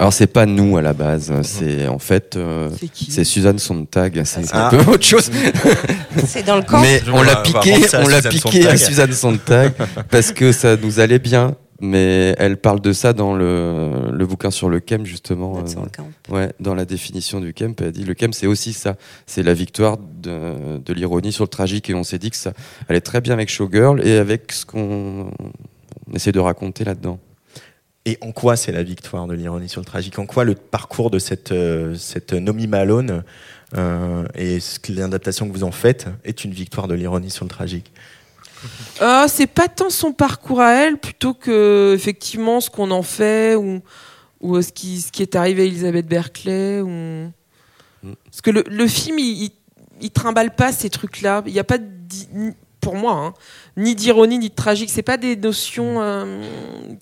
Alors c'est pas nous à la base, c'est en fait euh, c'est Suzanne Sontag, c'est c'est Ah. un peu autre chose. C'est dans le camp. Mais on l'a piqué, on l'a Suzanne piqué Sontag. à Suzanne Sontag parce que ça nous allait bien. Mais elle parle de ça dans le, le bouquin sur le Kem justement. That's euh, camp. ouais, dans la définition du Kemp, elle dit le Kemp c'est aussi ça, c'est la victoire de, de l'ironie sur le tragique et on s'est dit que ça allait très bien avec Showgirl et avec ce qu'on on essaie de raconter là-dedans. Et en quoi c'est la victoire de l'ironie sur le tragique? En quoi le parcours de cette, euh, cette Nomi Malone euh, et ce que l'adaptation que vous en faites est une victoire de l'ironie sur le tragique? Euh, c'est pas tant son parcours à elle, plutôt que effectivement ce qu'on en fait ou, ou euh, ce, qui, ce qui est arrivé à Elisabeth Berkeley. Ou... Parce que le, le film, il, il, il trimballe pas ces trucs-là. Il n'y a pas, ni- pour moi, hein, ni d'ironie ni de tragique. C'est pas des notions euh,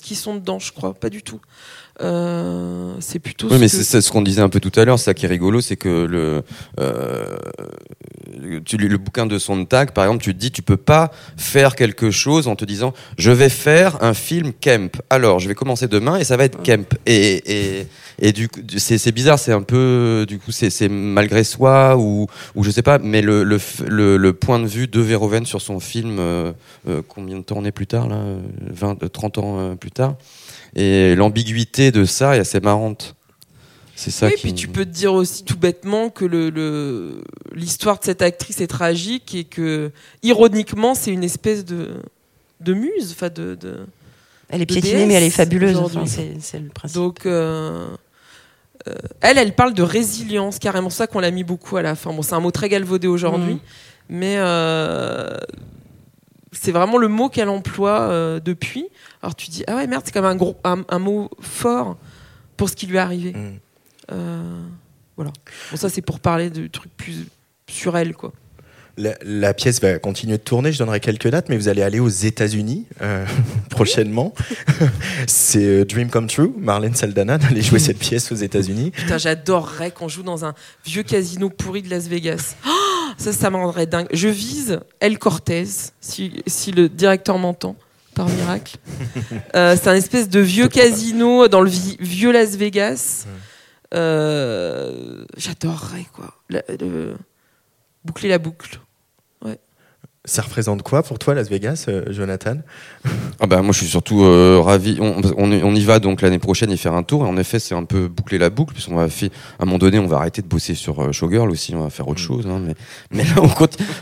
qui sont dedans, je crois, pas du tout. Euh, c'est plutôt. Oui, ce mais que- c'est ce qu'on disait un peu tout à l'heure. Ça qui est rigolo, c'est que le, euh, tu le bouquin de Sontag, par exemple, tu te dis, tu peux pas faire quelque chose en te disant, je vais faire un film Kemp. Alors, je vais commencer demain et ça va être Kemp. Et, et, et du coup, c'est bizarre, c'est un peu, du coup, c'est malgré soi ou, ou je sais pas, mais le, le, le, le point de vue de Verhoeven sur son film, euh, euh, combien de temps on est plus tard, là, 20, euh, 30 ans euh, plus tard. Et l'ambiguïté de ça est assez marrante. C'est ça oui, qui... puis tu peux te dire aussi tout bêtement que le- le- l'histoire de cette actrice est tragique et que, ironiquement, c'est une espèce de, de muse. Enfin, de, de, Elle est de piétinée, déesse mais elle est fabuleuse. aujourd'hui. Enfin, c'est le principe. Donc, euh, euh, elle, elle parle de résilience, carrément ça qu'on l'a mis beaucoup à la fin. Bon, c'est un mot très galvaudé aujourd'hui, Mhm. mais euh, c'est vraiment le mot qu'elle emploie euh, depuis. Alors tu dis, ah ouais, merde, c'est quand même un, gros, un, un mot fort pour ce qui lui est arrivé. Mm. Euh, voilà. Bon, ça, c'est pour parler de trucs plus sur elle, quoi. La, la pièce va continuer de tourner, je donnerai quelques dates, mais vous allez aller aux États-Unis euh, prochainement. C'est euh, Dream Come True, Marlène Saldana d'aller jouer cette pièce aux États-Unis. Putain, j'adorerais qu'on joue dans un vieux casino pourri de Las Vegas. Oh, ça, ça me rendrait dingue. Je vise El Cortez, si, si le directeur m'entend, par miracle. Euh, c'est un espèce de vieux casino dans le vi- vieux Las Vegas. Euh, J'adorerais, quoi. Le- Boucler la boucle. Ça représente quoi pour toi Las Vegas, euh, Jonathan? Ah bah moi je suis surtout euh, ravi. On, on, on y va donc l'année prochaine y faire un tour. Et en effet c'est un peu boucler la boucle puisqu'on va faire à un moment donné on va arrêter de bosser sur euh, Showgirl aussi. On va faire autre chose. hein, mais mais là on,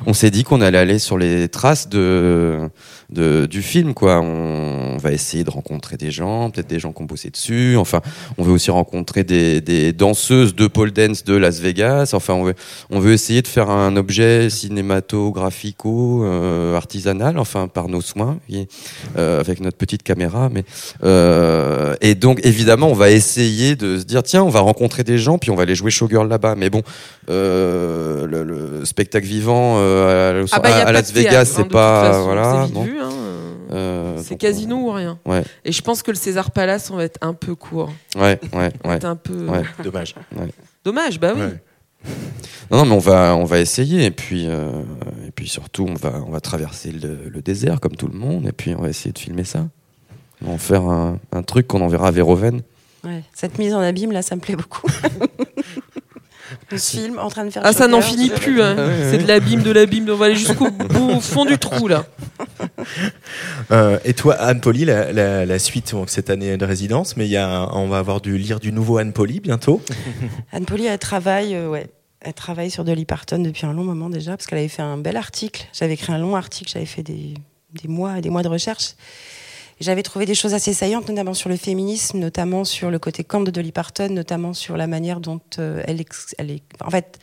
on s'est dit qu'on allait aller sur les traces de, de du film quoi. On, on va essayer de rencontrer des gens, peut-être des gens qui ont bossé dessus. Enfin on veut aussi rencontrer des, des danseuses de pole dance de Las Vegas. Enfin on veut on veut essayer de faire un objet cinématographico euh, artisanal enfin par nos soins et, euh, avec notre petite caméra mais euh, et donc évidemment on va essayer de se dire tiens on va rencontrer des gens puis on va aller jouer showgirl là-bas mais bon euh, le, le spectacle vivant euh, à, Ah bah, à Las Vegas hein, c'est pas façon, voilà c'est hein. Euh, C'est casino ou rien. ouais Et je pense que le César Palace, on va être un peu court. ouais ouais On va ouais, être un peu. ouais. Dommage. Ouais. Dommage, bah oui. Non, non, mais on va, on va essayer et puis, euh, et puis surtout on va, on va traverser le, le désert comme tout le monde et puis on va essayer de filmer ça. On va faire un, un truc qu'on enverra à Véroven. Ouais, Cette mise en abîme, là, ça me plaît beaucoup. Le film en train de faire. Ah, ça n'en finit plus. hein. C'est de l'abîme, de l'abîme. On va aller jusqu'au bout, au fond du trou, là. Euh, et toi, Anne Poli, la, la- la suite donc, cette année de résidence, mais il y a, on va avoir du lire du nouveau Anne Poli bientôt. Anne Poli, elle travaille, euh, ouais. Elle travaille sur Dolly Parton depuis un long moment déjà, parce qu'elle avait fait un bel article. J'avais écrit un long article, j'avais fait des, des mois et des mois de recherche. J'avais trouvé des choses assez saillantes, notamment sur le féminisme, notamment sur le côté camp de Dolly Parton, notamment sur la manière dont euh, elle, est. En fait,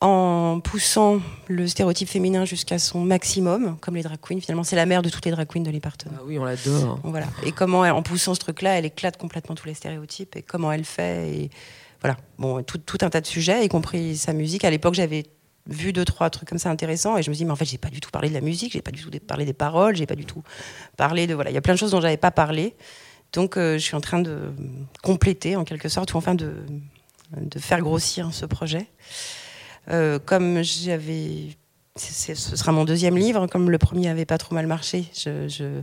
en poussant le stéréotype féminin jusqu'à son maximum, comme les drag queens, finalement, c'est la mère de toutes les drag queens, Dolly Parton. Ah oui, on l'adore. Voilà. Et comment, elle- en poussant ce truc-là, elle éclate complètement tous les stéréotypes et comment elle fait. Et voilà. Bon, tout, un tas de sujets, y compris sa musique. À l'époque, j'avais vu deux, trois trucs comme ça intéressants et je me dis, mais en fait, j'ai pas du tout parlé de la musique, j'ai pas du tout parlé des paroles, j'ai pas du tout parlé de. Voilà. Il y a plein de choses dont j'avais pas parlé. Donc, euh, je suis en train de compléter, en quelque sorte, ou enfin de, faire grossir ce projet. Euh, comme j'avais. ce sera mon deuxième livre, comme le premier avait pas trop mal marché. Je-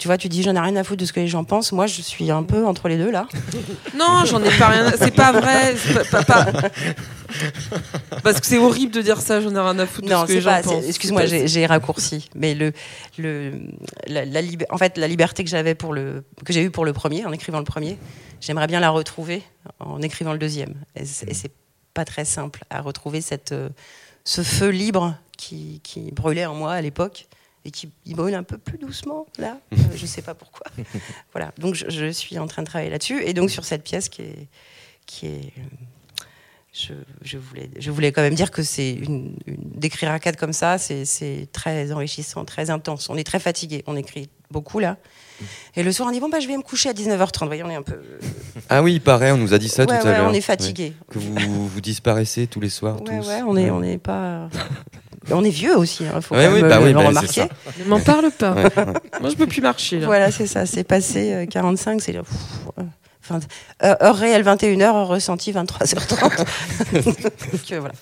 tu vois, tu dis j'en ai rien à foutre de ce que les gens pensent. Moi, je suis un peu entre les deux là. Non, j'en ai pas rien. à- C'est pas vrai. c'est pas- pas- pas- Parce que c'est horrible de dire ça. J'en ai rien à foutre de Non, ce que les gens pensent. Excuse-moi, j'ai raccourci. Mais le, le, la, la lib- en fait, la liberté que j'avais pour le, que j'ai eue pour le premier, en écrivant le premier, j'aimerais bien la retrouver en écrivant le deuxième. Et c'est et c'est pas très simple à retrouver cette, euh, ce feu libre qui, qui brûlait en moi à l'époque et qui brûle un peu plus doucement là. Euh, je sais pas pourquoi. voilà. Donc je, je suis en train de travailler là-dessus et donc sur cette pièce qui est, qui est euh, je, je voulais, je voulais quand même dire que c'est une, une- d'écrire à quatre comme ça, c'est, très enrichissant, très intense. On est très fatigué, on écrit beaucoup là. Et le soir, on dit bon bah je vais me coucher à 19h30. Vous voyez, on est un peu. Ah oui, il paraît, on nous a dit ça Ouais, tout ouais, à l'heure. on est fatigué. Ouais. Que vous, vous disparaissez tous les soirs. Ouais, tous. ouais, on est, on n'est pas. On est vieux aussi, il faut Ouais, quand oui, même bah le, oui, le bah, remarquer. Ne m'en parle pas. Moi, je peux plus marcher. Là. Voilà, c'est ça. C'est passé euh, 45, c'est. pff, euh, enfin, euh, heure réelle 21h, heure ressentie 23h30. Donc euh, voilà.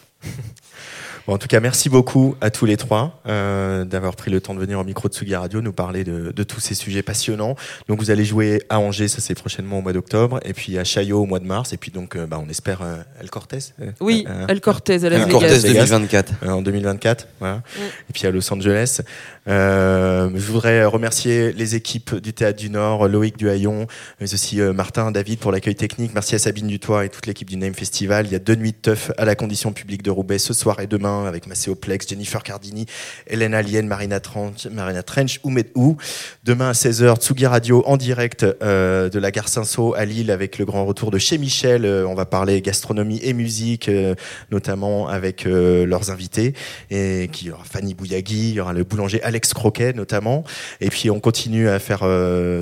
Bon, en tout cas, merci beaucoup à tous les trois euh, d'avoir pris le temps de venir au micro de Tsugi Radio nous parler de, de tous ces sujets passionnants. Donc, vous allez jouer à Angers, ça c'est prochainement au mois d'octobre, et puis à Chaillot au mois de mars, et puis donc, euh, bah, on espère euh, El Cortez. euh, Oui, euh, El Cortez à Las El Vegas. Cortez Vegas. 2024. euh, en 2024, voilà. et puis à Los Angeles. Euh, je voudrais remercier les équipes du Théâtre du Nord, Loïc Duhaillon, mais aussi euh, Martin, David pour l'accueil technique. Merci à Sabine Dutoit et toute l'équipe du Name Festival. Il y a deux nuits de teuf à la condition publique de Roubaix ce soir et demain avec Maceo Plex, Jennifer Cardini, Hélène Alien, Marina Trench, Marina Oumed Ou. Demain à 16h, Tsugi Radio en direct euh, de la gare Saint-Saul à Lille avec le grand retour de chez Michel. Euh, on va parler gastronomie et musique, euh, notamment avec leurs invités. Et qui y aura Fanny Bouyagui, il y aura le boulanger Alex Croquet notamment. Et puis on continue à faire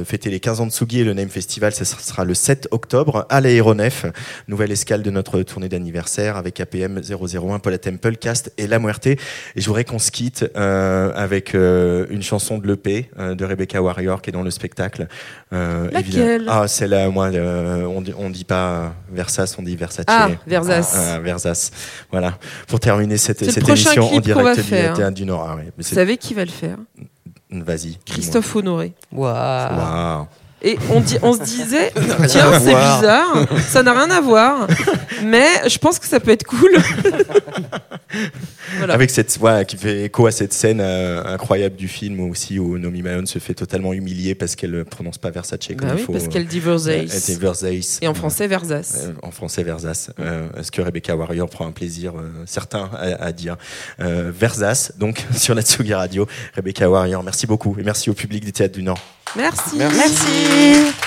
fêter les 15 ans de Tsugi et le Name Festival. Ça sera le 7 octobre à l'aéronef. Nouvelle escale de notre tournée d'anniversaire avec APM 001, Paula Temple, Cast et La Muerte. Et je voudrais qu'on se quitte euh, avec euh, une chanson de l'EP euh, de Rebecca Warrior qui est dans le spectacle. Euh, Laquelle? Ah, c'est là, moi, euh, on, dit, on dit pas Versace, on dit Versace. Ah, Versace. Ah, ah, Versace. Voilà. Pour terminer cette, cette émission en direct va du du Nord. Ah, ouais. Vous savez qui va le faire? Vas-y. Christophe Honoré. Waouh. Waouh. Et on, dit, on se disait, tiens, c'est bizarre, ça n'a rien à voir, mais je pense que ça peut être cool. Voilà. Avec cette voix qui fait écho à cette scène euh, incroyable du film aussi où Nomi Malone se fait totalement humilier parce qu'elle ne prononce pas Versace comme Bah il oui, faut. parce qu'elle dit Versace. Euh, elle dit Versace. Et en français, Versace. Euh, en français, Versace. Euh, Est-ce que Rebecca Warrior prend un plaisir euh, certain à, à dire euh, Versace, donc sur la Tsugi Radio. Rebecca Warrior, merci beaucoup et merci au public du Théâtre du Nord. Merci. Merci. you.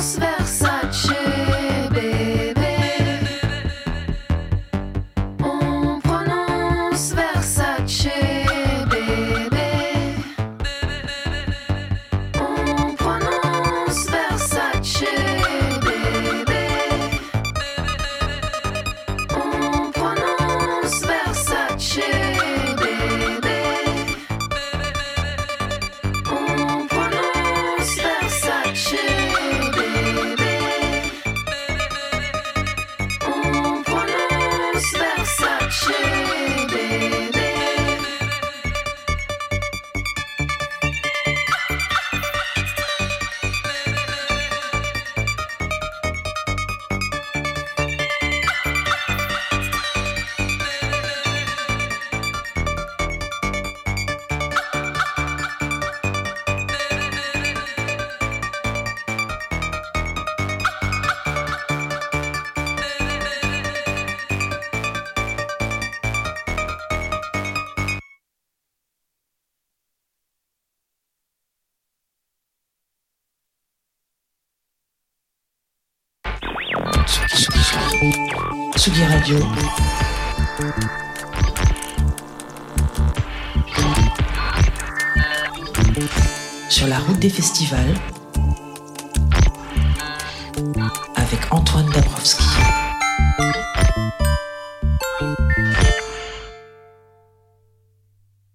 svär Radio.